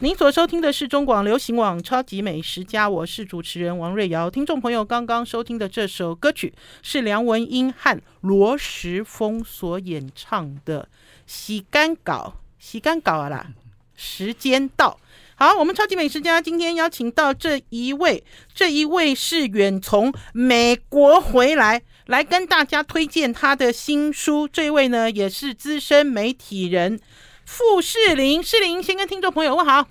您所收听的是中广流行网《超级美食家》，我是主持人王瑞瑶。听众朋友刚刚收听的这首歌曲是梁文音和罗时丰所演唱的《洗干稿》，洗干稿啊啦，时间到。好，我们超级美食家今天邀请到这一位，这一位是远从美国回来，来跟大家推荐他的新书。这一位呢，也是资深媒体人。傅世玲，世玲先跟听众朋友问好。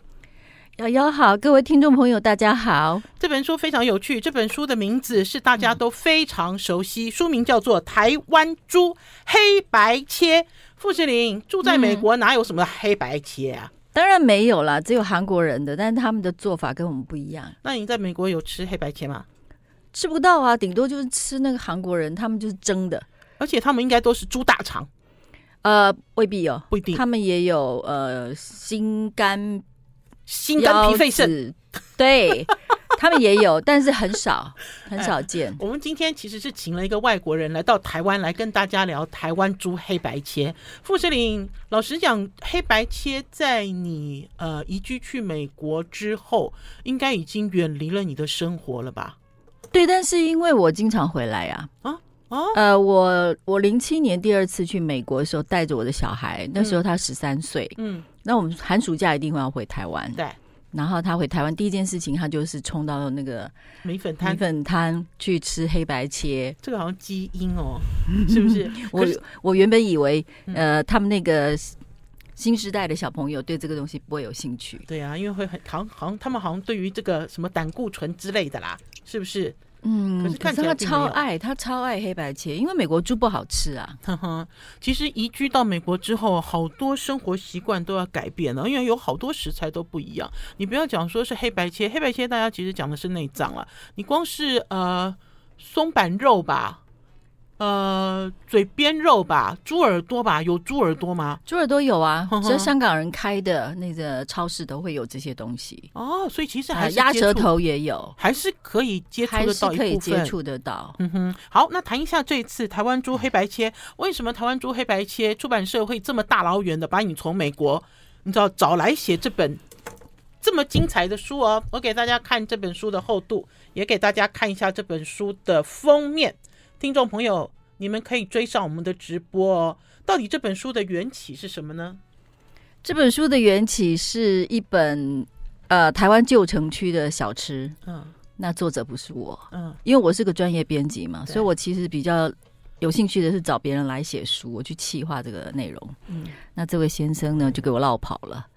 瑶瑶好，各位听众朋友大家好。这本书非常有趣，这本书的名字是大家都非常熟悉，嗯、书名叫做《台湾猪黑白切》。傅士林住在美国，哪有什么黑白切啊？嗯、当然没有啦，只有韩国人的，但是他们的做法跟我们不一样。那你在美国有吃黑白切吗？吃不到啊，顶多就是吃那个韩国人，他们就是蒸的，而且他们应该都是猪大肠。呃，未必有，不一定。他们也有呃心肝、心肝脾肺肾，对 他们也有，但是很少，很少见。我们今天其实是请了一个外国人来到台湾，来跟大家聊台湾猪黑白切。傅世玲，老实讲，黑白切在你呃移居去美国之后，应该已经远离了你的生活了吧？对，但是因为我经常回来呀，啊。啊哦，呃，我我零七年第二次去美国的时候，带着我的小孩，那时候他十三岁，嗯，那我们寒暑假一定会要回台湾，对，然后他回台湾第一件事情，他就是冲到那个米粉摊，米粉摊去吃黑白切，这个好像基因哦，是不是？我我原本以为，呃，他们那个新时代的小朋友对这个东西不会有兴趣，对啊，因为会很好像好像他们好像对于这个什么胆固醇之类的啦，是不是？嗯，可是看起来他超爱，他超爱黑白切，因为美国猪不好吃啊。呵呵，其实移居到美国之后，好多生活习惯都要改变了，因为有好多食材都不一样。你不要讲说是黑白切，黑白切大家其实讲的是内脏了。你光是呃松板肉吧。呃，嘴边肉吧，猪耳朵吧，有猪耳朵吗？猪耳朵有啊，只要香港人开的那个超市都会有这些东西。哦，所以其实还是鸭舌头也有，还是可以接触得到一部分，可以接触得到。嗯哼，好，那谈一下这一次台湾猪黑白切，为什么台湾猪黑白切出版社会这么大老远的把你从美国，你知道找来写这本这么精彩的书哦？我给大家看这本书的厚度，也给大家看一下这本书的封面。听众朋友，你们可以追上我们的直播哦。到底这本书的缘起是什么呢？这本书的缘起是一本呃台湾旧城区的小吃。嗯，那作者不是我。嗯，因为我是个专业编辑嘛，所以我其实比较有兴趣的是找别人来写书，我去企划这个内容。嗯，那这位先生呢就给我落跑了。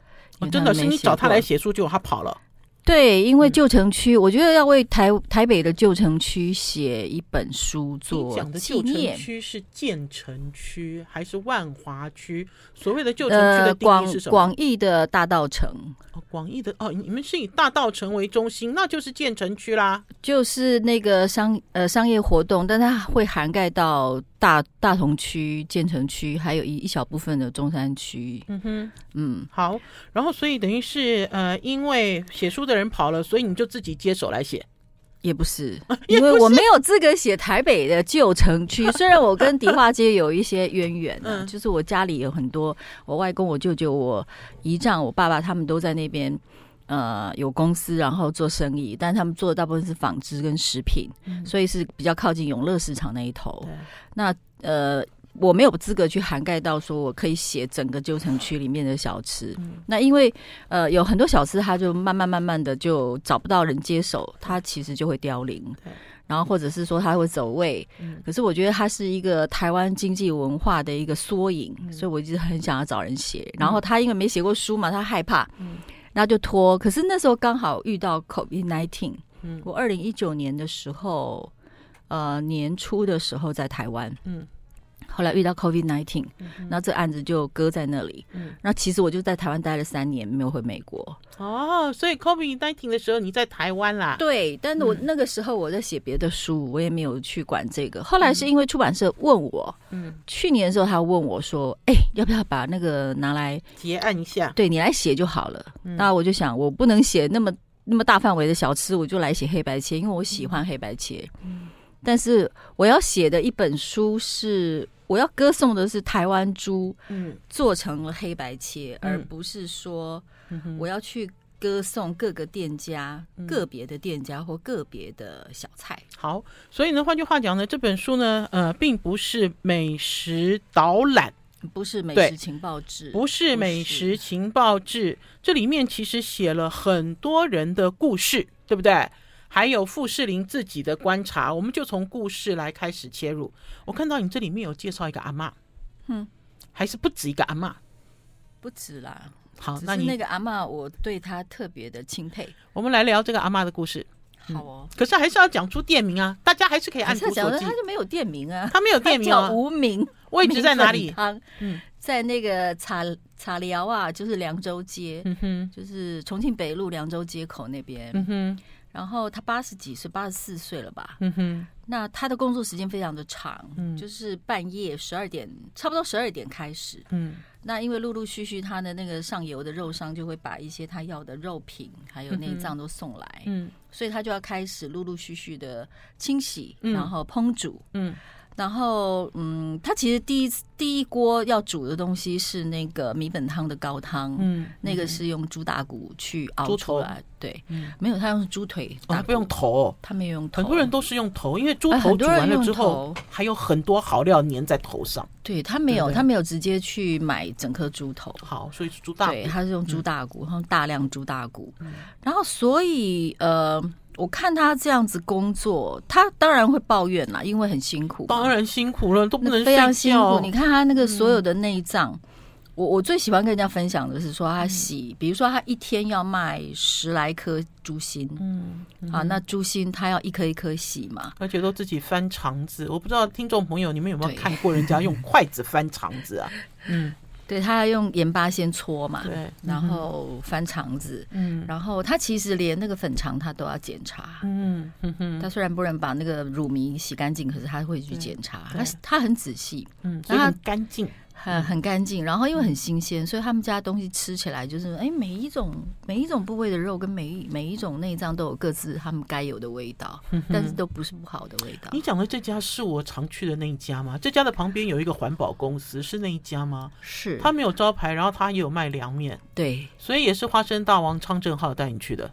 哦，真的是你找他来写书，结果他跑了。对，因为旧城区，我觉得要为台台北的旧城区写一本书做。讲的旧城区是建成区还是万华区？所谓的旧城区的定义是什么？广义的大道城。哦，广义的哦，你们是以大道城为中心，那就是建成区啦。就是那个商呃商业活动，但它会涵盖到大大同区、建成区，还有一一小部分的中山区。嗯哼，嗯，好。然后，所以等于是呃，因为写书的人跑了，所以你就自己接手来写。也不是，因为我没有资格写台北的旧城区。虽然我跟迪化街有一些渊源，啊，就是我家里有很多，我外公、我舅舅、我姨丈、我爸爸他们都在那边，呃，有公司，然后做生意，但他们做的大部分是纺织跟食品，所以是比较靠近永乐市场那一头。那呃。我没有资格去涵盖到说我可以写整个旧城区里面的小吃，嗯、那因为呃有很多小吃，它就慢慢慢慢的就找不到人接手，它其实就会凋零，对然后或者是说它会走位。嗯、可是我觉得它是一个台湾经济文化的一个缩影，嗯、所以我一直很想要找人写。然后他因为没写过书嘛，他害怕，嗯、然后就拖。可是那时候刚好遇到 COVID-19，嗯，我二零一九年的时候，呃年初的时候在台湾，嗯。后来遇到 COVID nineteen，那这案子就搁在那里。嗯，那其实我就在台湾待了三年，没有回美国。哦，所以 COVID nineteen 的时候你在台湾啦？对，但是我那个时候我在写别的书，我也没有去管这个。后来是因为出版社问我，嗯，去年的时候他问我说：“哎，要不要把那个拿来结案一下？对你来写就好了。”那我就想，我不能写那么那么大范围的小吃，我就来写黑白切，因为我喜欢黑白切。嗯，但是我要写的一本书是。我要歌颂的是台湾猪，嗯，做成了黑白切，嗯、而不是说我要去歌颂各个店家、个别的店家或个别的小菜。好，所以呢，换句话讲呢，这本书呢，呃，并不是美食导览，不是美食情报志，不是美食情报志，这里面其实写了很多人的故事，对不对？还有富士林自己的观察，我们就从故事来开始切入。我看到你这里面有介绍一个阿妈，嗯，还是不止一个阿妈，不止啦。好，那你那个阿妈，我对她特别的钦佩。我们来聊这个阿妈的故事。好哦，可是还是要讲出店名啊，大家还是可以按图索骥。他就没有店名啊，他没有店名啊，无名。位置在哪里？嗯，在那个茶茶寮啊，就是凉州街，嗯哼，就是重庆北路凉州街口那边，嗯哼。然后他八十几岁，八十四岁了吧？嗯哼。那他的工作时间非常的长，嗯，就是半夜十二点，差不多十二点开始，嗯。那因为陆陆续续他的那个上游的肉商就会把一些他要的肉品还有内脏都送来，嗯，所以他就要开始陆陆续续的清洗，然后烹煮，嗯。然后，嗯，他其实第一第一锅要煮的东西是那个米粉汤的高汤，嗯，那个是用猪大骨去熬出来，对，没有他用猪腿，他不用头，他没有用头，很多人都是用头，因为猪头煮完了之后还有很多好料粘在头上，对他没有，他没有直接去买整颗猪头，好，所以是猪大骨，对，他是用猪大骨，然后大量猪大骨，然后所以呃。我看他这样子工作，他当然会抱怨啦，因为很辛苦。当然辛苦了，都不能非常辛苦。你看他那个所有的内脏，嗯、我我最喜欢跟人家分享的是说，他洗，嗯、比如说他一天要卖十来颗猪心，嗯，嗯啊，那猪心他要一颗一颗洗嘛，而且都自己翻肠子。我不知道听众朋友你们有没有看过人家用筷子翻肠子啊？嗯。对，他要用盐巴先搓嘛，然后翻肠子，嗯，然后他其实连那个粉肠他都要检查，嗯他虽然不能把那个乳糜洗干净，可是他会去检查，他他很仔细，嗯，所以很干净。很很干净，然后因为很新鲜，所以他们家东西吃起来就是，哎，每一种每一种部位的肉跟每一每一种内脏都有各自他们该有的味道，但是都不是不好的味道。你讲的这家是我常去的那一家吗？这家的旁边有一个环保公司，是那一家吗？是。他没有招牌，然后他也有卖凉面，对，所以也是花生大王昌正浩带你去的。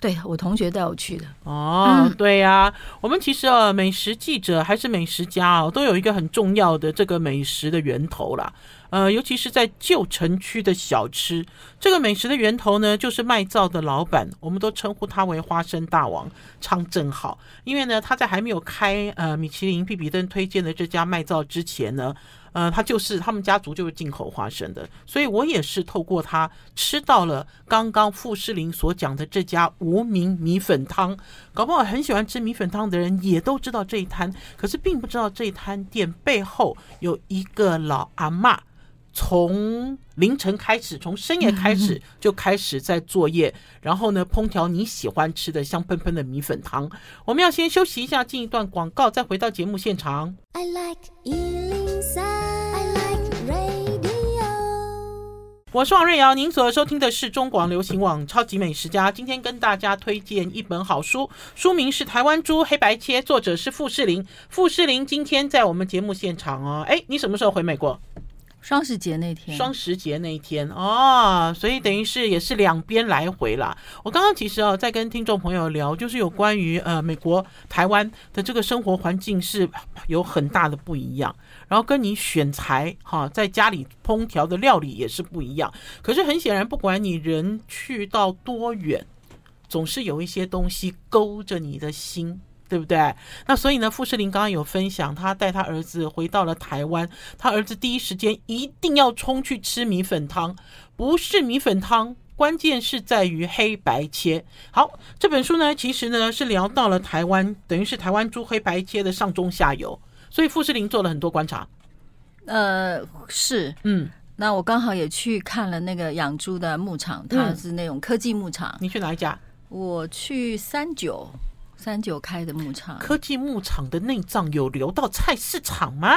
对，我同学带我去的哦，嗯、对呀、啊，我们其实啊，美食记者还是美食家哦，都有一个很重要的这个美食的源头啦。呃，尤其是在旧城区的小吃，这个美食的源头呢，就是卖灶的老板，我们都称呼他为花生大王昌正浩，因为呢，他在还没有开呃米其林必比登推荐的这家卖灶之前呢。呃，他就是他们家族就是进口花生的，所以我也是透过他吃到了刚刚傅诗林所讲的这家无名米粉汤。搞不好很喜欢吃米粉汤的人也都知道这一摊，可是并不知道这一摊店背后有一个老阿妈，从凌晨开始，从深夜开始就开始在作业，然后呢，烹调你喜欢吃的香喷喷的米粉汤。我们要先休息一下，进一段广告，再回到节目现场。I like 我是王瑞瑶，您所收听的是中广流行网《超级美食家》。今天跟大家推荐一本好书，书名是《台湾猪黑白切》，作者是傅士林。傅士林今天在我们节目现场哦。哎，你什么时候回美国？双十节那天，双十节那一天哦，所以等于是也是两边来回啦。我刚刚其实哦，在跟听众朋友聊，就是有关于呃美国台湾的这个生活环境是有很大的不一样，然后跟你选材哈，在家里烹调的料理也是不一样。可是很显然，不管你人去到多远，总是有一些东西勾着你的心。对不对？那所以呢，富士林刚刚有分享，他带他儿子回到了台湾，他儿子第一时间一定要冲去吃米粉汤，不是米粉汤，关键是在于黑白切。好，这本书呢，其实呢是聊到了台湾，等于是台湾猪黑白切的上中下游，所以富士林做了很多观察。呃，是，嗯，那我刚好也去看了那个养猪的牧场，它是那种科技牧场。你去哪一家？我去三九。三九开的牧场，科技牧场的内脏有流到菜市场吗？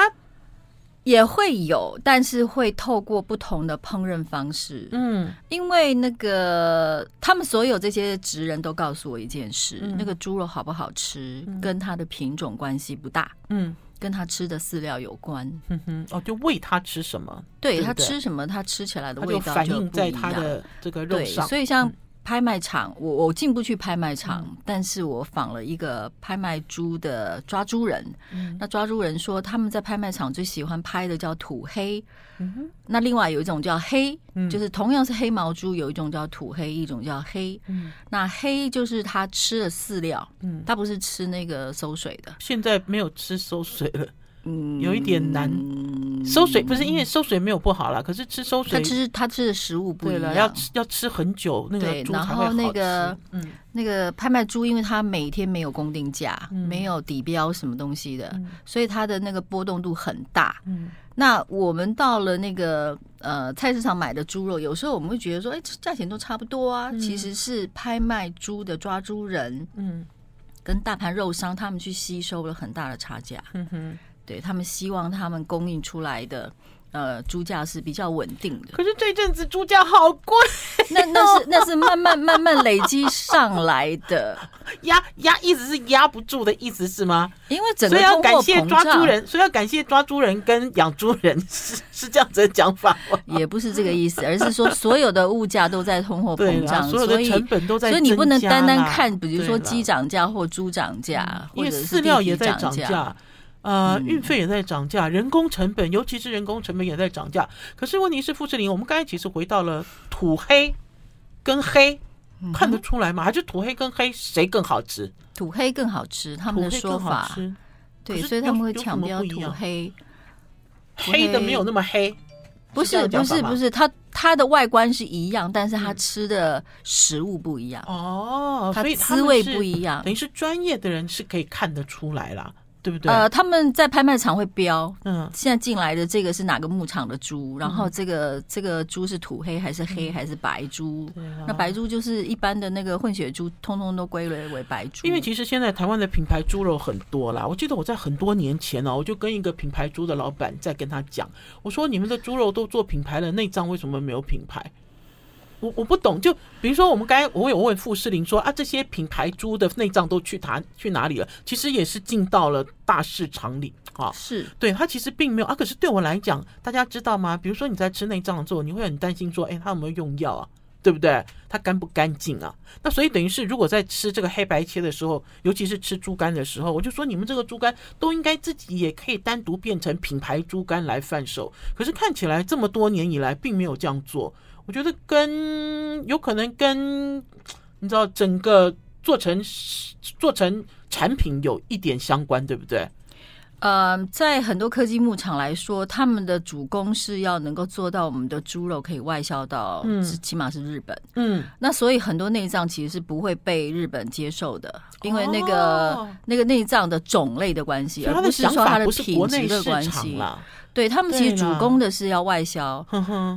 也会有，但是会透过不同的烹饪方式。嗯，因为那个他们所有这些职人都告诉我一件事：嗯、那个猪肉好不好吃，跟它的品种关系不大。嗯，跟他吃的饲料有关。嗯哼，哦，就喂他吃什么？对他吃什么，他吃起来的味道就反映在他的这个肉上。所以像。拍卖场，我我进不去拍卖场，嗯、但是我访了一个拍卖猪的抓猪人。嗯、那抓猪人说，他们在拍卖场最喜欢拍的叫土黑。嗯、那另外有一种叫黑，嗯、就是同样是黑毛猪，有一种叫土黑，一种叫黑。嗯、那黑就是他吃了饲料，嗯，他不是吃那个馊水的。现在没有吃馊水了。嗯，有一点难。收水不是因为收水没有不好啦，可是吃收水，他吃他吃的食物不一样，要吃要吃很久那个猪才会好吃。那个嗯，那个拍卖猪，因为它每天没有公定价，没有底标什么东西的，所以它的那个波动度很大。嗯，那我们到了那个呃菜市场买的猪肉，有时候我们会觉得说，哎，价钱都差不多啊。其实是拍卖猪的抓猪人，嗯，跟大盘肉商他们去吸收了很大的差价。嗯哼。对，他们希望他们供应出来的呃猪价是比较稳定的。可是这阵子猪价好贵，那那是那是慢慢慢慢累积上来的，压压一直是压不住的意思是吗？因为整个所以要感谢抓猪人，所以要感谢抓猪人跟养猪人是是这样子的讲法吗？也不是这个意思，而是说所有的物价都在通货膨胀，所有的成本都在，所以你不能单单看，比如说鸡涨价或猪涨价，因为饲料也在涨价。呃，运费也在涨价，人工成本，尤其是人工成本也在涨价。可是问题是，富士林，我们刚才其实回到了土黑跟黑，看得出来吗？还是土黑跟黑谁更好吃？土黑更好吃，他们的说法。对，所以他们会强调土黑，黑的没有那么黑。不是不是不是，它它的外观是一样，但是它吃的食物不一样。哦，它滋味不一样，等于是专业的人是可以看得出来啦。对不对？呃，他们在拍卖场会标，嗯，现在进来的这个是哪个牧场的猪，然后这个这个猪是土黑还是黑还是白猪？那白猪就是一般的那个混血猪，通通都归类为白猪。因为其实现在台湾的品牌猪肉很多啦，我记得我在很多年前呢，我就跟一个品牌猪的老板在跟他讲，我说你们的猪肉都做品牌了，内脏为什么没有品牌？我我不懂，就比如说我们刚才我有问傅士林说啊，这些品牌猪的内脏都去哪去哪里了？其实也是进到了大市场里啊。是对，他其实并没有啊。可是对我来讲，大家知道吗？比如说你在吃内脏的时候，你会很担心说，哎，他有没有用药啊？对不对？它干不干净啊？那所以等于是，如果在吃这个黑白切的时候，尤其是吃猪肝的时候，我就说你们这个猪肝都应该自己也可以单独变成品牌猪肝来贩售。可是看起来这么多年以来，并没有这样做。我觉得跟有可能跟你知道整个做成做成产品有一点相关，对不对？呃，在很多科技牧场来说，他们的主攻是要能够做到我们的猪肉可以外销到，嗯，起码是日本，嗯，那所以很多内脏其实是不会被日本接受的，因为那个、哦、那个内脏的种类的关系，而不是说它的品质的关系。对，他们其实主攻的是要外销，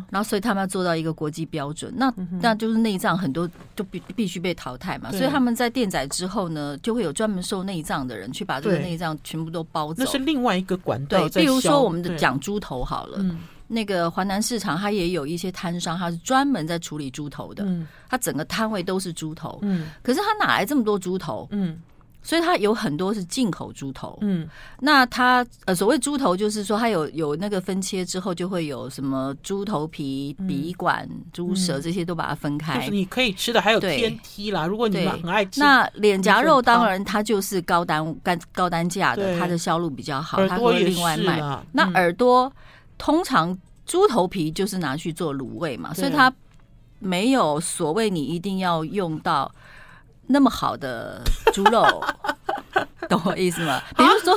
然后所以他们要做到一个国际标准，那那就是内脏很多就必必须被淘汰嘛，所以他们在电宰之后呢，就会有专门收内脏的人去把这个内脏全部都包走。那是另外一个管道。对，比如说我们的讲猪头好了，那个华南市场，它也有一些摊商，它是专门在处理猪头的，它整个摊位都是猪头，可是它哪来这么多猪头？嗯。所以它有很多是进口猪头，嗯，那它呃所谓猪头就是说它有有那个分切之后就会有什么猪头皮、鼻管、猪舌这些都把它分开，就是你可以吃的，还有天梯啦。如果你们很爱吃，那脸颊肉当然它就是高单干高单价的，它的销路比较好，它会另外卖。那耳朵通常猪头皮就是拿去做卤味嘛，所以它没有所谓你一定要用到。那么好的猪肉，懂我意思吗？比如说，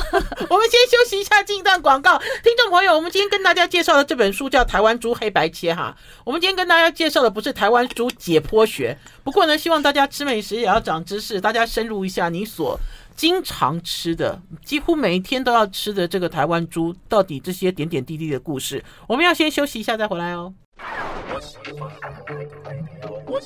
我们先休息一下，进一段广告。听众朋友，我们今天跟大家介绍的这本书叫《台湾猪黑白切》哈。我们今天跟大家介绍的不是台湾猪解剖学，不过呢，希望大家吃美食也要长知识，大家深入一下你所经常吃的，几乎每一天都要吃的这个台湾猪，到底这些点点滴滴的故事。我们要先休息一下，再回来哦。我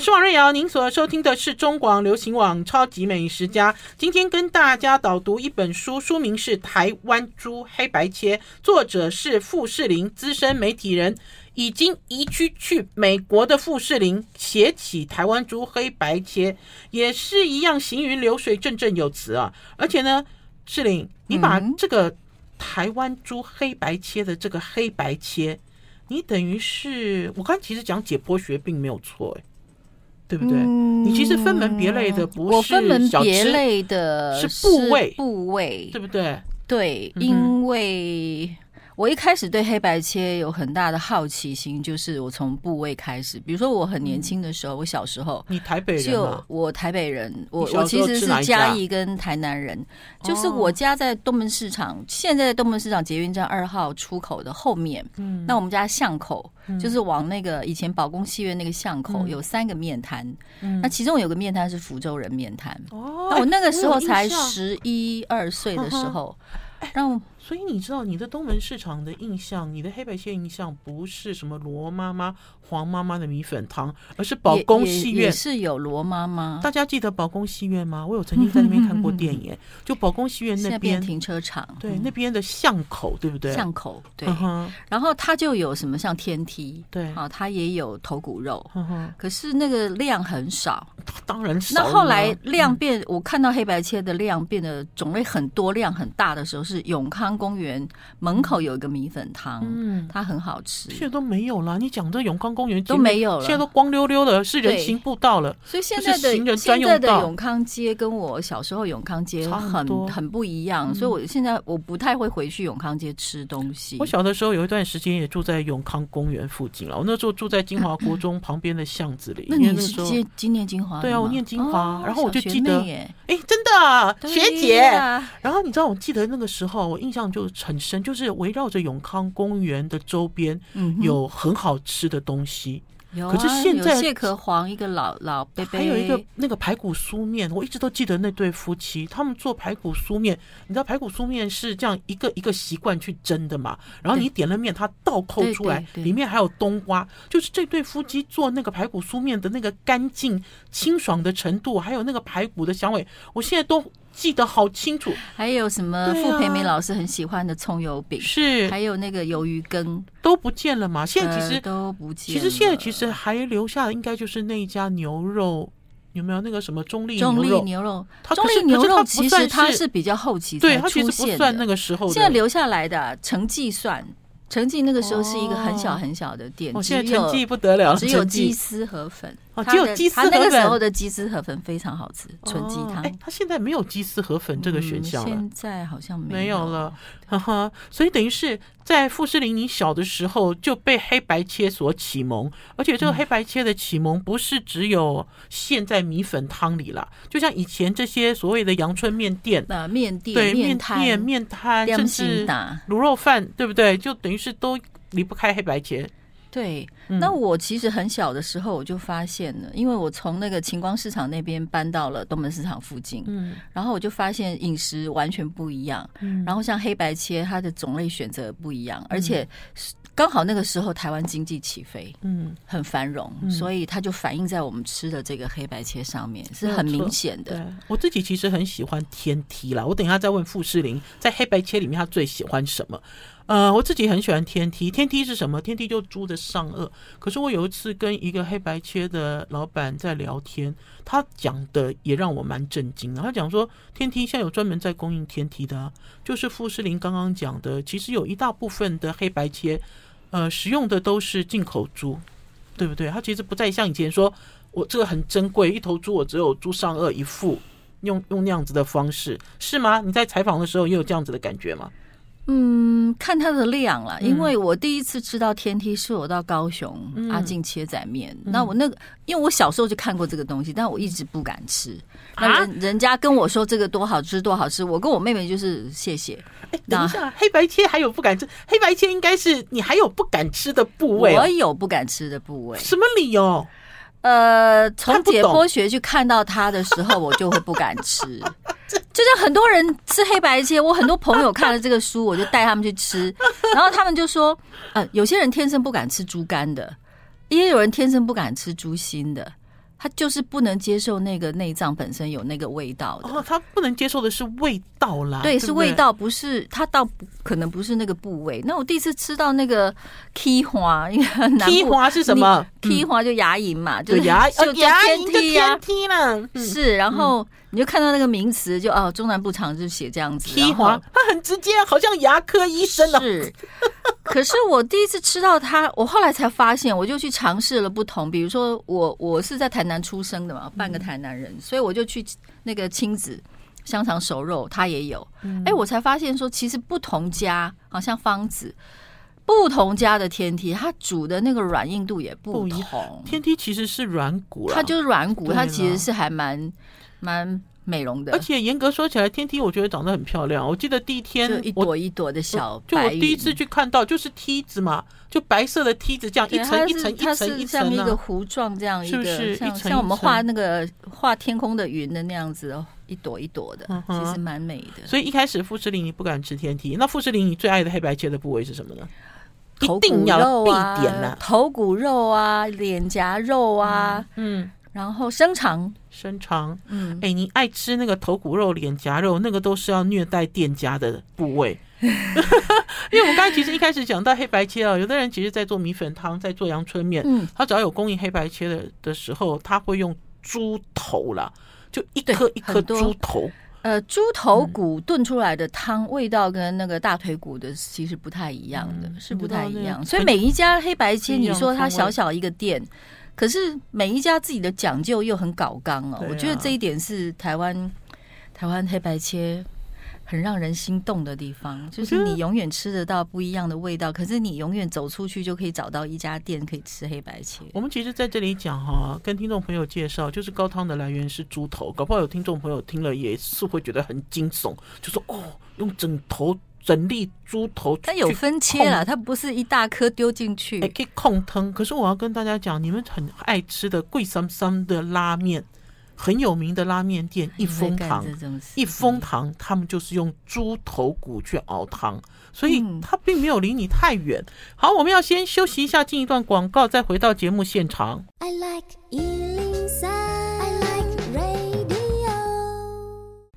是王瑞瑶，您所收听的是中广流行网《超级美食家》。今天跟大家导读一本书，书名是《台湾猪黑白切》，作者是傅士林，资深媒体人，已经移居去美国的傅士林，写起《台湾猪黑白切》，也是一样行云流水，振振有词啊！而且呢，士林，你把这个台湾猪黑白切的这个黑白切。你等于是我刚才其实讲解剖学并没有错，哎，对不对？嗯、你其实分门别类的不是我分门别类的是部位，部位对不对？对，因为。我一开始对黑白切有很大的好奇心，就是我从部位开始。比如说，我很年轻的时候，我小时候，你台北人就我台北人，我我其实是嘉义跟台南人，就是我家在东门市场，现在东门市场捷运站二号出口的后面。嗯，那我们家巷口就是往那个以前保工戏院那个巷口有三个面摊，那其中有个面摊是福州人面摊。哦，那我那个时候才十一二岁的时候，让。所以你知道，你的东门市场的印象，你的黑白切印象不是什么罗妈妈、黄妈妈的米粉汤，而是宝宫戏院是有罗妈妈。大家记得宝宫戏院吗？我有曾经在那边看过电影，就宝宫戏院那边停车场，对，那边的巷口，对不对？巷口对。然后它就有什么像天梯，对啊，它也有头骨肉，可是那个量很少，当然少。那后来量变，我看到黑白切的量变得种类很多、量很大的时候，是永康。公园门口有一个米粉汤，嗯，它很好吃。现在都没有了。你讲这永康公园都没有了，现在都光溜溜的，是人行步道了。所以现在的现在的永康街跟我小时候永康街很很不一样。所以我现在我不太会回去永康街吃东西。我小的时候有一段时间也住在永康公园附近了。我那时候住在金华国中旁边的巷子里。那你是今今念金华？对啊，我念金华。然后我就记得，哎，真的学姐。然后你知道，我记得那个时候，我印象。就很深，就是围绕着永康公园的周边，嗯有很好吃的东西。有、嗯，可是现在蟹壳黄一个老老伯伯，还有一个那个排骨酥面，我一直都记得那对夫妻，他们做排骨酥面。你知道排骨酥面是这样一个一个习惯去蒸的嘛？然后你点了面，它倒扣出来，里面还有冬瓜。就是这对夫妻做那个排骨酥面的那个干净清爽的程度，还有那个排骨的香味，我现在都。记得好清楚，还有什么傅培梅老师很喜欢的葱油饼，是还有那个鱿鱼羹都不见了嘛？现在其实都不见。其实现在其实还留下的应该就是那一家牛肉，有没有那个什么中立中立牛肉？中立牛肉其实它是比较后期才出现的，算那个时候现在留下来的成绩算。成绩那个时候是一个很小很小的店，哦、现在成绩不得了，只有鸡丝河粉。哦，只有鸡丝河粉。那个时候的鸡丝河粉非常好吃，纯鸡汤。哎，他现在没有鸡丝河粉这个选项了，现在好像没有，没有了。哈哈，所以等于是在富士林，你小的时候就被黑白切所启蒙，而且这个黑白切的启蒙不是只有现在米粉汤里了，就像以前这些所谓的阳春面店、呃面店、对面店、面摊，甚至卤肉饭，对不对？就等于是都离不开黑白切。对，那我其实很小的时候我就发现了，因为我从那个晴光市场那边搬到了东门市场附近，嗯，然后我就发现饮食完全不一样，嗯，然后像黑白切，它的种类选择不一样，而且刚好那个时候台湾经济起飞，嗯，很繁荣，所以它就反映在我们吃的这个黑白切上面，是很明显的。我自己其实很喜欢天梯啦，我等一下再问傅士林，在黑白切里面他最喜欢什么？呃，我自己很喜欢天梯。天梯是什么？天梯就猪的上颚。可是我有一次跟一个黑白切的老板在聊天，他讲的也让我蛮震惊的。他讲说，天梯现在有专门在供应天梯的，就是傅士林刚刚讲的，其实有一大部分的黑白切，呃，使用的都是进口猪，对不对？他其实不再像以前说，我这个很珍贵，一头猪我只有猪上颚一副，用用那样子的方式，是吗？你在采访的时候也有这样子的感觉吗？嗯，看它的量了，因为我第一次吃到天梯是我到高雄、嗯、阿进切仔面，嗯、那我那个因为我小时候就看过这个东西，但我一直不敢吃。那人、啊、人家跟我说这个多好吃多好吃，我跟我妹妹就是谢谢。哎，等一下，黑白切还有不敢吃？黑白切应该是你还有不敢吃的部位？我有不敢吃的部位，什么理由？呃，从解剖学去看到它的时候，我就会不敢吃。就像很多人吃黑白切，我很多朋友看了这个书，我就带他们去吃，然后他们就说，呃，有些人天生不敢吃猪肝的，也有人天生不敢吃猪心的。他就是不能接受那个内脏本身有那个味道的。哦，他不能接受的是味道啦。对，是味道，不是他倒可能不是那个部位。那我第一次吃到那个蹄花，因为蹄花是什么？蹄花就牙龈嘛，就牙就牙龈就天梯了。是，然后你就看到那个名词，就哦，中南部常就写这样子。蹄花，他很直接，好像牙科医生哦。是。可是我第一次吃到它，我后来才发现，我就去尝试了不同，比如说我我是在台南出生的嘛，半个台南人，嗯、所以我就去那个亲子香肠熟肉，它也有。哎、嗯欸，我才发现说，其实不同家，好像方子，不同家的天梯，它煮的那个软硬度也不同。天梯其实是软骨，它就是软骨，它其实是还蛮蛮。美容的，而且严格说起来，天梯我觉得长得很漂亮。我记得第一天一朵一朵的小，就我第一次去看到就是梯子嘛，就白色的梯子，这样一层一层一层一层，像一个弧状这样一个，是不是像像我们画那个画天空的云的那样子哦，一朵一朵的，其实蛮美的。所以一开始富士林你不敢吃天梯，那富士林你最爱的黑白切的部位是什么呢？头骨肉啊，头骨肉啊，脸颊肉啊，嗯。然后生肠，生肠，嗯，哎，你爱吃那个头骨肉、脸颊肉，那个都是要虐待店家的部位。因为我们刚才其实一开始讲到黑白切啊，有的人其实在做米粉汤，在做阳春面，嗯，他只要有供应黑白切的的时候，他会用猪头啦，就一颗一颗猪头。呃，猪头骨炖出来的汤味道跟那个大腿骨的其实不太一样的，嗯、是不太一样。所以每一家黑白切，你说它小小一个店。可是每一家自己的讲究又很搞刚哦，啊、我觉得这一点是台湾台湾黑白切很让人心动的地方，就是你永远吃得到不一样的味道，可是你永远走出去就可以找到一家店可以吃黑白切。我们其实在这里讲哈，跟听众朋友介绍，就是高汤的来源是猪头，搞不好有听众朋友听了也是会觉得很惊悚，就说哦，用枕头。整粒猪头，它有分切了，它不是一大颗丢进去，可以控汤。可是我要跟大家讲，你们很爱吃的贵桑桑的拉面，很有名的拉面店一风堂，一风堂他们就是用猪头骨去熬汤，所以它并没有离你太远。好，我们要先休息一下，进一段广告，再回到节目现场。I like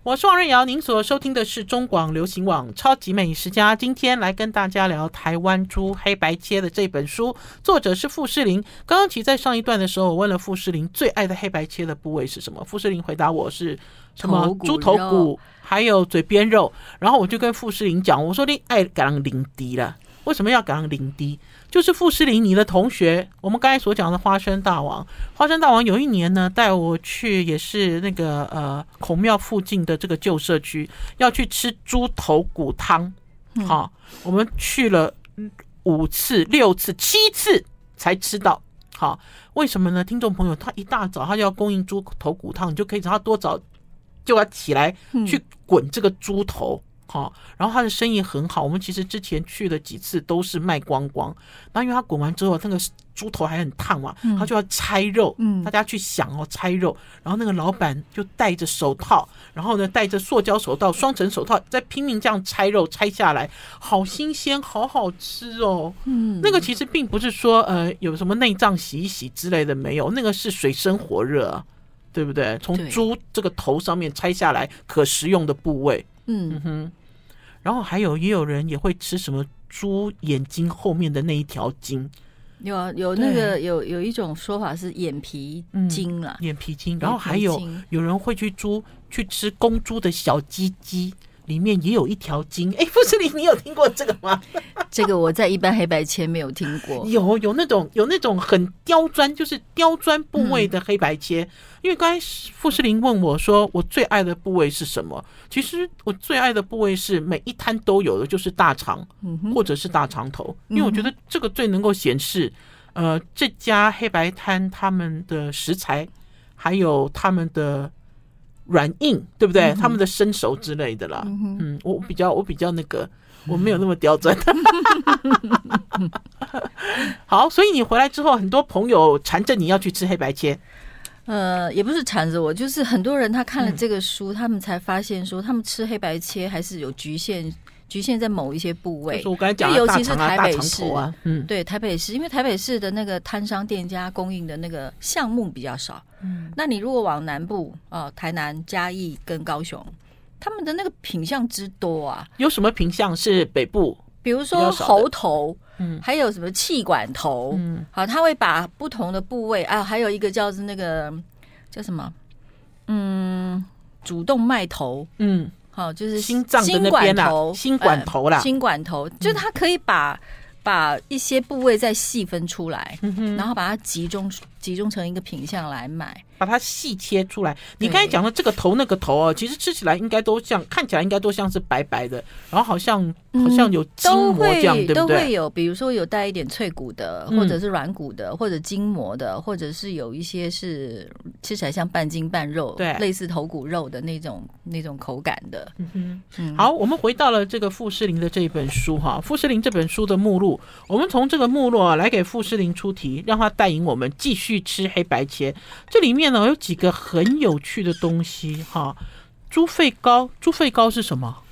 我是王瑞瑶，您所收听的是中广流行网《超级美食家》。今天来跟大家聊台湾猪黑白切的这本书，作者是傅士林。刚刚其实在上一段的时候，我问了傅士林最爱的黑白切的部位是什么，傅士林回答我是什么猪头骨，还有嘴边肉。然后我就跟傅士林讲，我说你爱给人领低了，为什么要给人领低？就是富士林，你的同学，我们刚才所讲的花生大王，花生大王有一年呢带我去，也是那个呃孔庙附近的这个旧社区，要去吃猪头骨汤。好，我们去了五次、六次、七次才吃到。好，为什么呢？听众朋友，他一大早他就要供应猪头骨汤，你就可以找他多早就要起来去滚这个猪头。好，然后他的生意很好。我们其实之前去了几次都是卖光光。然后因为他滚完之后，那个猪头还很烫嘛，他就要拆肉。嗯，大家去想哦，拆肉。然后那个老板就戴着手套，然后呢戴着塑胶手套、双层手套，在拼命这样拆肉，拆下来，好新鲜，好好吃哦。嗯，那个其实并不是说呃有什么内脏洗一洗之类的没有，那个是水深火热啊，对不对？从猪这个头上面拆下来可食用的部位。嗯。哼，然后还有也有人也会吃什么猪眼睛后面的那一条筋，有啊，有那个有有一种说法是眼皮筋啦，眼皮筋，然后还有有人会去猪去吃公猪的小鸡鸡。里面也有一条筋，哎，傅士林，你有听过这个吗？这个我在一般黑白切没有听过。有有那种有那种很刁钻，就是刁钻部位的黑白切。嗯、因为刚才傅士林问我说，我最爱的部位是什么？其实我最爱的部位是每一摊都有的，就是大肠，或者是大肠头。因为我觉得这个最能够显示，呃，这家黑白摊他们的食材，还有他们的。软硬对不对？嗯、他们的生熟之类的啦。嗯，我比较我比较那个，我没有那么刁钻。好，所以你回来之后，很多朋友缠着你要去吃黑白切。呃，也不是缠着我，就是很多人他看了这个书，嗯、他们才发现说，他们吃黑白切还是有局限。局限在某一些部位，我刚才讲的尤其是台北市啊，嗯，对，台北市，因为台北市的那个摊商店家供应的那个项目比较少，嗯，那你如果往南部啊、呃，台南、嘉义跟高雄，他们的那个品相之多啊，有什么品相是北部？比如说猴头，嗯，还有什么气管头，嗯，好，他会把不同的部位啊，还有一个叫是那个叫什么，嗯，主动脉头，嗯。好，就是心脏的那边啦，心管头啦，心管头，就是他可以把把一些部位再细分出来，嗯，然后把它集中集中成一个品相来买。把它细切出来。你刚才讲的这个头那个头哦，其实吃起来应该都像，看起来应该都像是白白的，然后好像好像有筋膜这样，对不对？都会有，比如说有带一点脆骨的，或者是软骨的，或者筋膜的，或者是有一些是吃起来像半筋半肉，对，类似头骨肉的那种那种口感的。嗯哼，好，我们回到了这个傅士林的这一本书哈，傅士林这本书的目录，我们从这个目录啊来给傅士林出题，让他带领我们继续吃黑白切，这里面呢。有几个很有趣的东西哈，猪肺膏，猪肺膏是什么？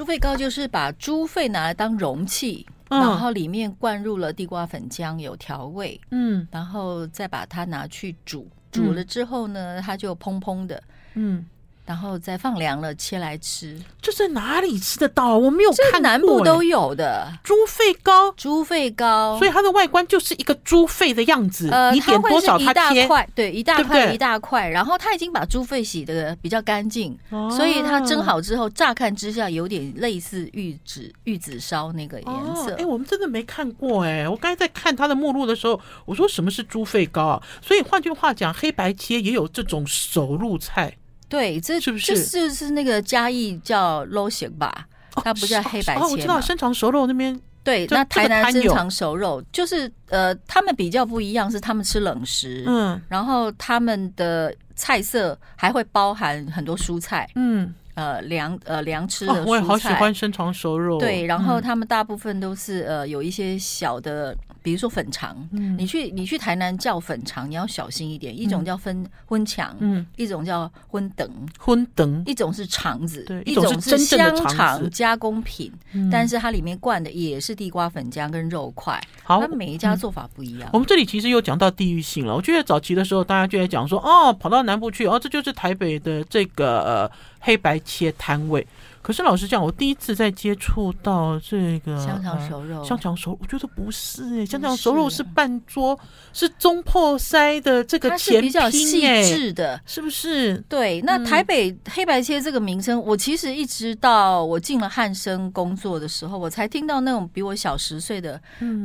猪肺膏就是把猪肺拿来当容器，嗯、然后里面灌入了地瓜粉浆，有调味，嗯，然后再把它拿去煮，煮了之后呢，它就砰砰的，嗯。然后再放凉了，切来吃。这在哪里吃得到？我没有看南部都有的猪肺糕，猪肺糕，所以它的外观就是一个猪肺的样子。呃，你点多少它切，它对，一大块一大块。然后它已经把猪肺洗的比较干净，哦、所以它蒸好之后，乍看之下有点类似玉子玉子烧那个颜色。哎、哦，我们真的没看过哎！我刚才在看它的目录的时候，我说什么是猪肺糕啊？所以换句话讲，黑白切也有这种手入菜。对，这是不是就是那个嘉义叫肉咸吧？它不叫黑白切。哦，我知道，生长熟肉那边。对，那台南生长熟肉就是呃，他们比较不一样，是他们吃冷食，嗯，然后他们的菜色还会包含很多蔬菜，嗯。呃，凉呃凉吃的蔬菜，我也好喜欢生肠熟肉。对，然后他们大部分都是呃有一些小的，比如说粉肠。嗯，你去你去台南叫粉肠，你要小心一点。一种叫分荤肠，嗯，一种叫荤等，荤等，一种是肠子，对，一种是香肠加工品，但是它里面灌的也是地瓜粉浆跟肉块。好，那每一家做法不一样。我们这里其实又讲到地域性了。我觉得早期的时候，大家就在讲说，哦，跑到南部去，哦，这就是台北的这个呃。黑白切摊位，可是老实讲，我第一次在接触到这个香肠熟肉，香肠熟，我觉得不是哎、欸，香肠熟肉是半桌，是中破塞的这个前比较细致的，是不是？对，那台北黑白切这个名称，我其实一直到我进了汉生工作的时候，我才听到那种比我小十岁的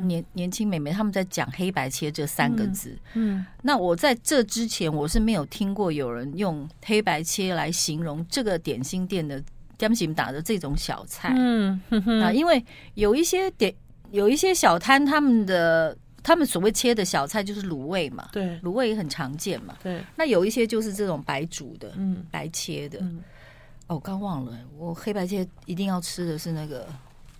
年年轻美眉他们在讲黑白切这三个字。嗯，那我在这之前，我是没有听过有人用黑白切来形容这。个点心店的点心打的这种小菜，嗯啊，因为有一些点有一些小摊，他们的他们所谓切的小菜就是卤味嘛，对，卤味也很常见嘛，对。那有一些就是这种白煮的，嗯，白切的。嗯、哦，我刚忘了，我黑白切一定要吃的是那个。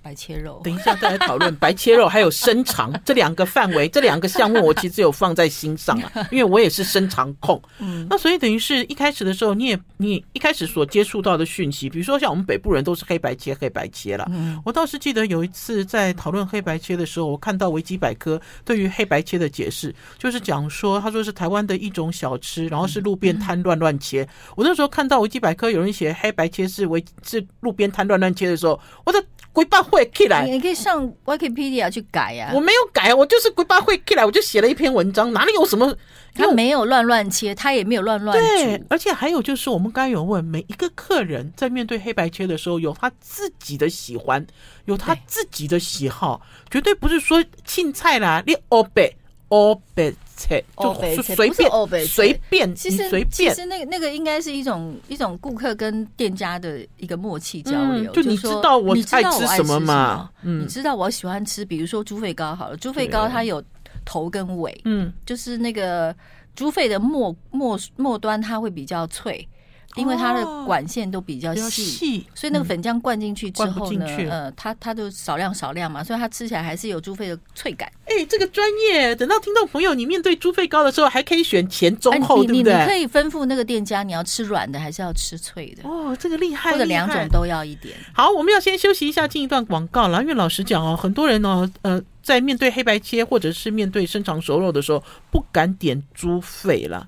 白切肉，等一下再来讨论白切肉，还有生肠 这两个范围，这两个项目我其实有放在心上啊，因为我也是生肠控。嗯，那所以等于是一开始的时候，你也你一开始所接触到的讯息，比如说像我们北部人都是黑白切黑白切了。嗯，我倒是记得有一次在讨论黑白切的时候，我看到维基百科对于黑白切的解释，就是讲说他说是台湾的一种小吃，然后是路边摊乱乱切。我那时候看到维基百科有人写黑白切是维是路边摊乱乱切的时候，我的鬼爸。会起来，你可以上 Wikipedia 去改呀、啊。我没有改，我就是鬼把会起来，我就写了一篇文章，哪里有什么？他没有乱乱切，他也没有乱乱对，而且还有就是，我们刚才有问，每一个客人在面对黑白切的时候，有他自己的喜欢，有他自己的喜好，绝对不是说青菜啦，你欧北欧北。切就随便随便，其实随便，其实那个那个应该是一种一种顾客跟店家的一个默契交流。就你知道我爱吃什么嘛？嗯，你知道我喜欢吃，比如说猪肺膏好了，猪肺膏它有头跟尾，嗯，就是那个猪肺的末末末端它会比较脆。因为它的管线都比较细，细，所以那个粉浆灌进去之后呢，呃，它它就少量少量嘛，所以它吃起来还是有猪肺的脆感。哎，这个专业，等到听众朋友你面对猪肺膏的时候，还可以选前中后，对不对？你可以吩咐那个店家，你要吃软的还是要吃脆的？哦，这个厉害，或者两种都要一点。好，我们要先休息一下，进一段广告了。因为老实讲哦，很多人呢，呃，在面对黑白切或者是面对生长熟肉的时候，不敢点猪肺了，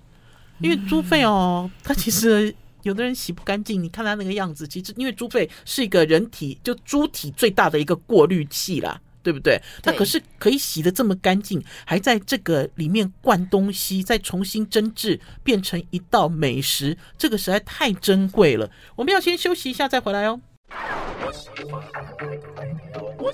因为猪肺哦，它其实。有的人洗不干净，你看他那个样子，其实因为猪肺是一个人体就猪体最大的一个过滤器啦，对不对？它可是可以洗的这么干净，还在这个里面灌东西，再重新蒸制变成一道美食，这个实在太珍贵了。我们要先休息一下再回来哦。我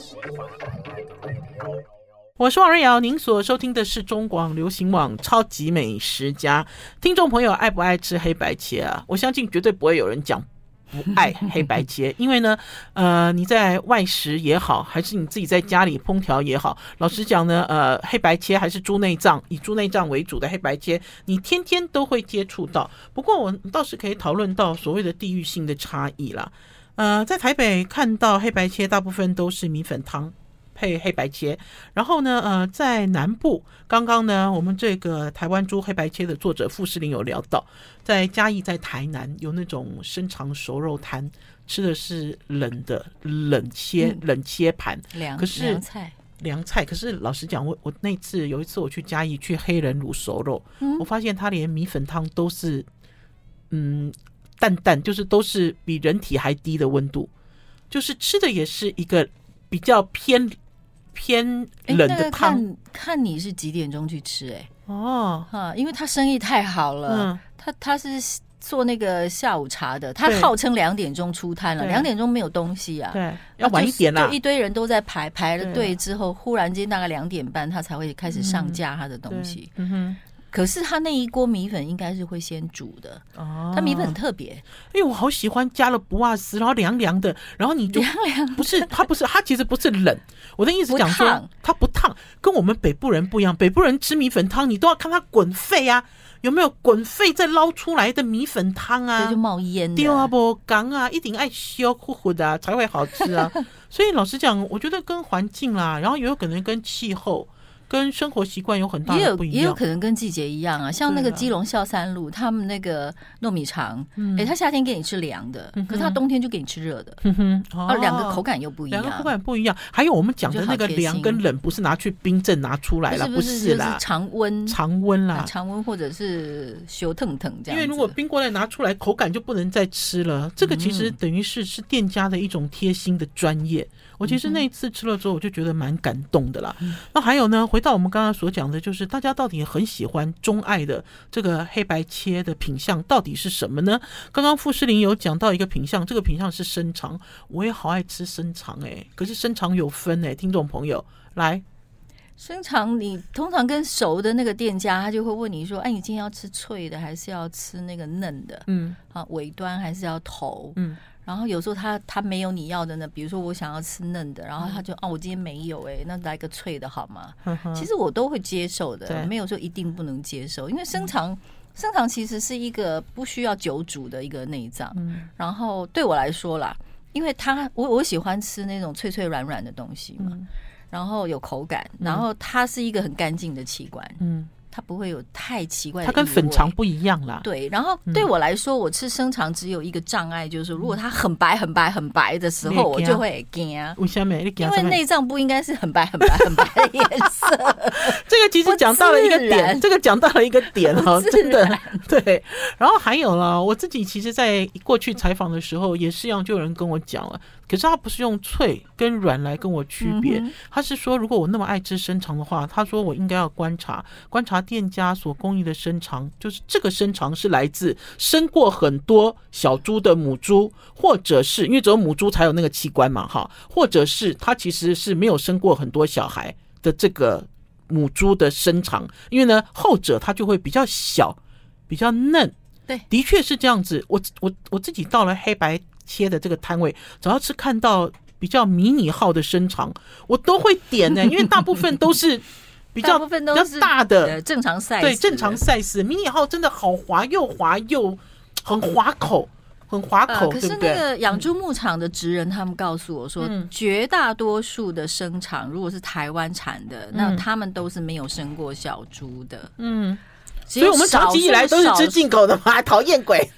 我是王瑞瑶，您所收听的是中广流行网《超级美食家》。听众朋友爱不爱吃黑白切啊？我相信绝对不会有人讲不爱黑白切，因为呢，呃，你在外食也好，还是你自己在家里烹调也好，老实讲呢，呃，黑白切还是猪内脏，以猪内脏为主的黑白切，你天天都会接触到。不过我倒是可以讨论到所谓的地域性的差异啦。呃，在台北看到黑白切，大部分都是米粉汤。配黑白切，然后呢，呃，在南部，刚刚呢，我们这个台湾猪黑白切的作者傅士林有聊到，在嘉义，在台南有那种生长熟肉摊，吃的是冷的冷切、嗯、冷切盘，凉可是凉菜凉菜。可是老实讲，我我那次有一次我去嘉义去黑人卤熟肉，嗯、我发现他连米粉汤都是嗯淡淡，就是都是比人体还低的温度，就是吃的也是一个比较偏。偏冷的汤，欸那个、看看你是几点钟去吃？欸？哎，哦，哈，因为他生意太好了，嗯、他他是做那个下午茶的，他号称两点钟出摊了，两点钟没有东西啊，对，要晚一点啦，就一堆人都在排排了队之后，忽然间大概两点半，他才会开始上架他的东西，嗯哼。可是他那一锅米粉应该是会先煮的哦，他米粉很特别，因为我好喜欢加了不瓦斯，然后凉凉的，然后你就凉凉，不是它不是它其实不是冷，我的意思讲说它不烫，跟我们北部人不一样，北部人吃米粉汤你都要看它滚沸啊，有没有滚沸再捞出来的米粉汤啊，就冒烟，对啊不干啊，一定爱烧乎乎的才会好吃啊，所以老实讲，我觉得跟环境啦，然后也有可能跟气候。跟生活习惯有很大的不一样，也有也有可能跟季节一样啊。像那个基隆孝三路，他们那个糯米肠，哎，他夏天给你吃凉的，可是他冬天就给你吃热的，哦，两个口感又不一样，两个口感不一样。还有我们讲的那个凉跟冷，不是拿去冰镇拿出来了，不是啦，常温。常温啦，常温或者是烧烫烫这样。因为如果冰过来拿出来，口感就不能再吃了。这个其实等于是是店家的一种贴心的专业。我其实那一次吃了之后，我就觉得蛮感动的啦。那还有呢，回到我们刚刚所讲的，就是大家到底很喜欢钟爱的这个黑白切的品相到底是什么呢？刚刚傅士林有讲到一个品相，这个品相是生肠，我也好爱吃生肠哎。可是生肠有分哎，听众朋友来，生肠你通常跟熟的那个店家，他就会问你说，哎，你今天要吃脆的还是要吃那个嫩的？嗯，啊，尾端还是要头？嗯。然后有时候他他没有你要的呢，比如说我想要吃嫩的，然后他就哦，我今天没有哎、欸，那来个脆的好吗？其实我都会接受的，没有说一定不能接受，因为生肠、嗯、生肠其实是一个不需要久煮的一个内脏。嗯、然后对我来说啦，因为它我我喜欢吃那种脆脆软软的东西嘛，嗯、然后有口感，然后它是一个很干净的器官。嗯。它不会有太奇怪的，它跟粉肠不一样啦。对，然后对我来说，我吃生肠只有一个障碍，就是如果它很白、很白、很白的时候，我就会惊。为什么？因为内脏不应该是很白、很白、很白的颜色。这个其实讲到了一个点，这个讲到了一个点哈，真的 对。然后还有了，我自己其实，在过去采访的时候，也是一样，就有人跟我讲了。可是他不是用脆跟软来跟我区别，他是说，如果我那么爱吃生肠的话，他说我应该要观察观察店家所供应的生肠，就是这个生肠是来自生过很多小猪的母猪，或者是因为只有母猪才有那个器官嘛，哈，或者是它其实是没有生过很多小孩的这个母猪的生肠，因为呢后者它就会比较小，比较嫩，对，的确是这样子。我我我自己到了黑白。切的这个摊位，只要是看到比较迷你号的生长，我都会点呢，因为大部分都是比较 部分都是比较大的正常 size，对正常 size，迷你号真的好滑，又滑又很滑口，很滑口。可是那个养猪牧场的职人他们告诉我说，绝大多数的生产如果是台湾产的，那他们都是没有生过小猪的。嗯，所以我们长期以来都是吃进口的嘛，讨厌鬼。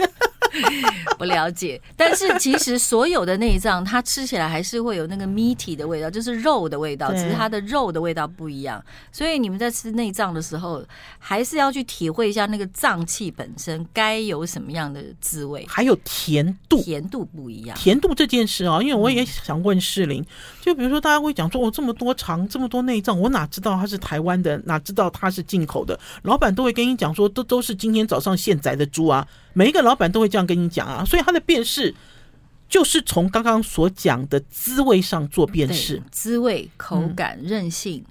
不了解，但是其实所有的内脏，它吃起来还是会有那个 meaty 的味道，就是肉的味道，只是它的肉的味道不一样。所以你们在吃内脏的时候，还是要去体会一下那个脏器本身该有什么样的滋味，还有甜度，甜度不一样。甜度这件事啊，因为我也想问世林，就比如说大家会讲说，我这么多肠，这么多内脏，我哪知道它是台湾的，哪知道它是进口的？老板都会跟你讲说，都都是今天早上现宰的猪啊。每一个老板都会这样跟你讲啊，所以他的辨识就是从刚刚所讲的滋味上做辨识，滋味、口感、嗯、韧性、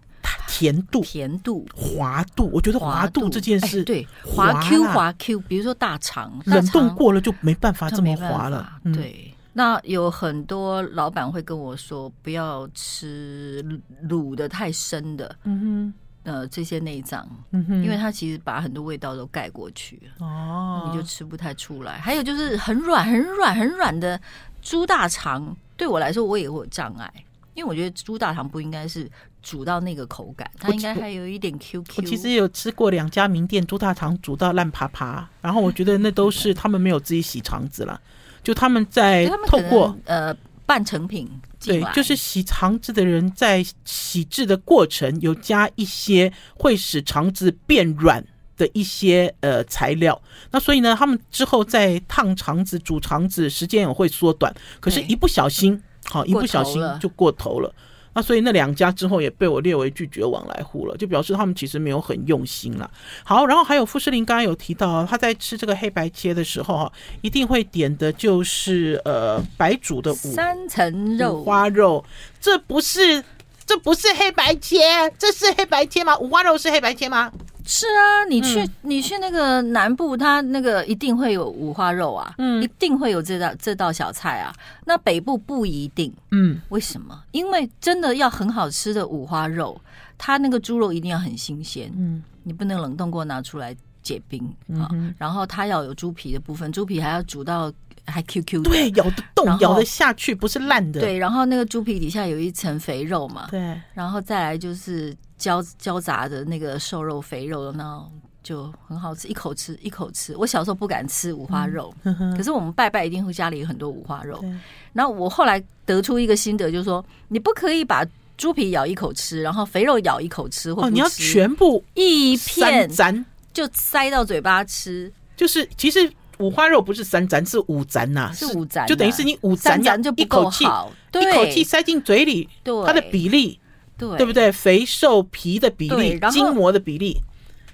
甜度、甜度、滑度。我觉得滑度这件事，对滑 Q 滑 Q，比如说大肠，冷冻过了就没办法这么滑了。对。那有很多老板会跟我说，不要吃卤的太深的，嗯哼，呃，这些内脏，嗯哼，因为它其实把很多味道都盖过去，哦，你就吃不太出来。还有就是很软、很软、很软的猪大肠，对我来说我也会有障碍，因为我觉得猪大肠不应该是煮到那个口感，它应该还有一点 Q Q。我其实有吃过两家名店猪大肠煮到烂趴趴，然后我觉得那都是他们没有自己洗肠子了。就他们在透过呃半成品，对，就是洗肠子的人在洗制的过程有加一些会使肠子变软的一些呃材料，那所以呢，他们之后在烫肠子、煮肠子时间也会缩短，可是一不小心，好一不小心就过头了。那所以那两家之后也被我列为拒绝往来户了，就表示他们其实没有很用心了。好，然后还有富士林刚刚有提到，他在吃这个黑白切的时候哈，一定会点的就是呃白煮的五三层肉五花肉，这不是这不是黑白切，这是黑白切吗？五花肉是黑白切吗？是啊，你去、嗯、你去那个南部，它那个一定会有五花肉啊，嗯，一定会有这道这道小菜啊。那北部不一定，嗯，为什么？因为真的要很好吃的五花肉，它那个猪肉一定要很新鲜，嗯，你不能冷冻过拿出来解冰啊。嗯、然后它要有猪皮的部分，猪皮还要煮到还 Q Q 的，对，咬得动，咬得下去，不是烂的。对，然后那个猪皮底下有一层肥肉嘛，对，然后再来就是。交交杂的那个瘦肉肥肉，那就很好吃，一口吃一口吃。我小时候不敢吃五花肉，嗯、可是我们拜拜一定会家里有很多五花肉。对然后我后来得出一个心得，就是说你不可以把猪皮咬一口吃，然后肥肉咬一口吃，或你要全部一片咱就塞到嘴巴吃。就是其实五花肉不是三盏，是五盏呐，是五盏，就等于是你五盏就不够好，一口气塞进嘴里，对它的比例。对，对不对？肥瘦皮的比例，筋膜的比例，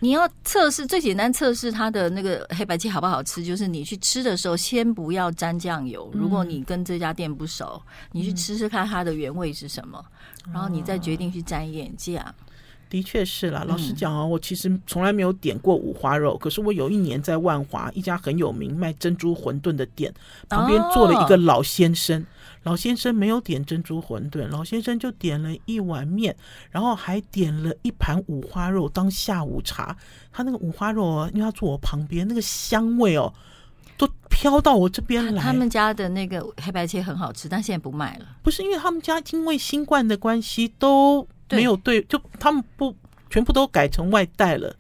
你要测试最简单测试它的那个黑白切好不好吃，就是你去吃的时候，先不要沾酱油。如果你跟这家店不熟，你去吃吃看它的原味是什么，然后你再决定去沾一点酱。的确是啦，老实讲啊，我其实从来没有点过五花肉，可是我有一年在万华一家很有名卖珍珠馄饨的店旁边坐了一个老先生。老先生没有点珍珠馄饨，老先生就点了一碗面，然后还点了一盘五花肉当下午茶。他那个五花肉哦，因为他坐我旁边，那个香味哦，都飘到我这边来。他们家的那个黑白切很好吃，但现在不卖了。不是因为他们家因为新冠的关系都没有对，对就他们不全部都改成外带了。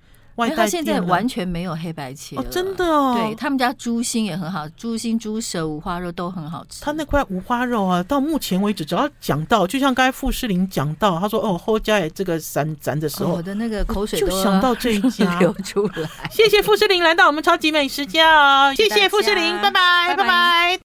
他现在完全没有黑白切，哦，真的哦。对，他们家猪心也很好，猪心、猪舌、五花肉都很好吃。他那块五花肉啊，到目前为止，只要讲到，就像刚才傅诗玲讲到，他说：“哦，后家也这个三咱的时候，我的那个口水就想到这一家 流出来。”谢谢傅诗玲来到我们超级美食家哦，谢谢傅诗玲，拜拜，拜拜。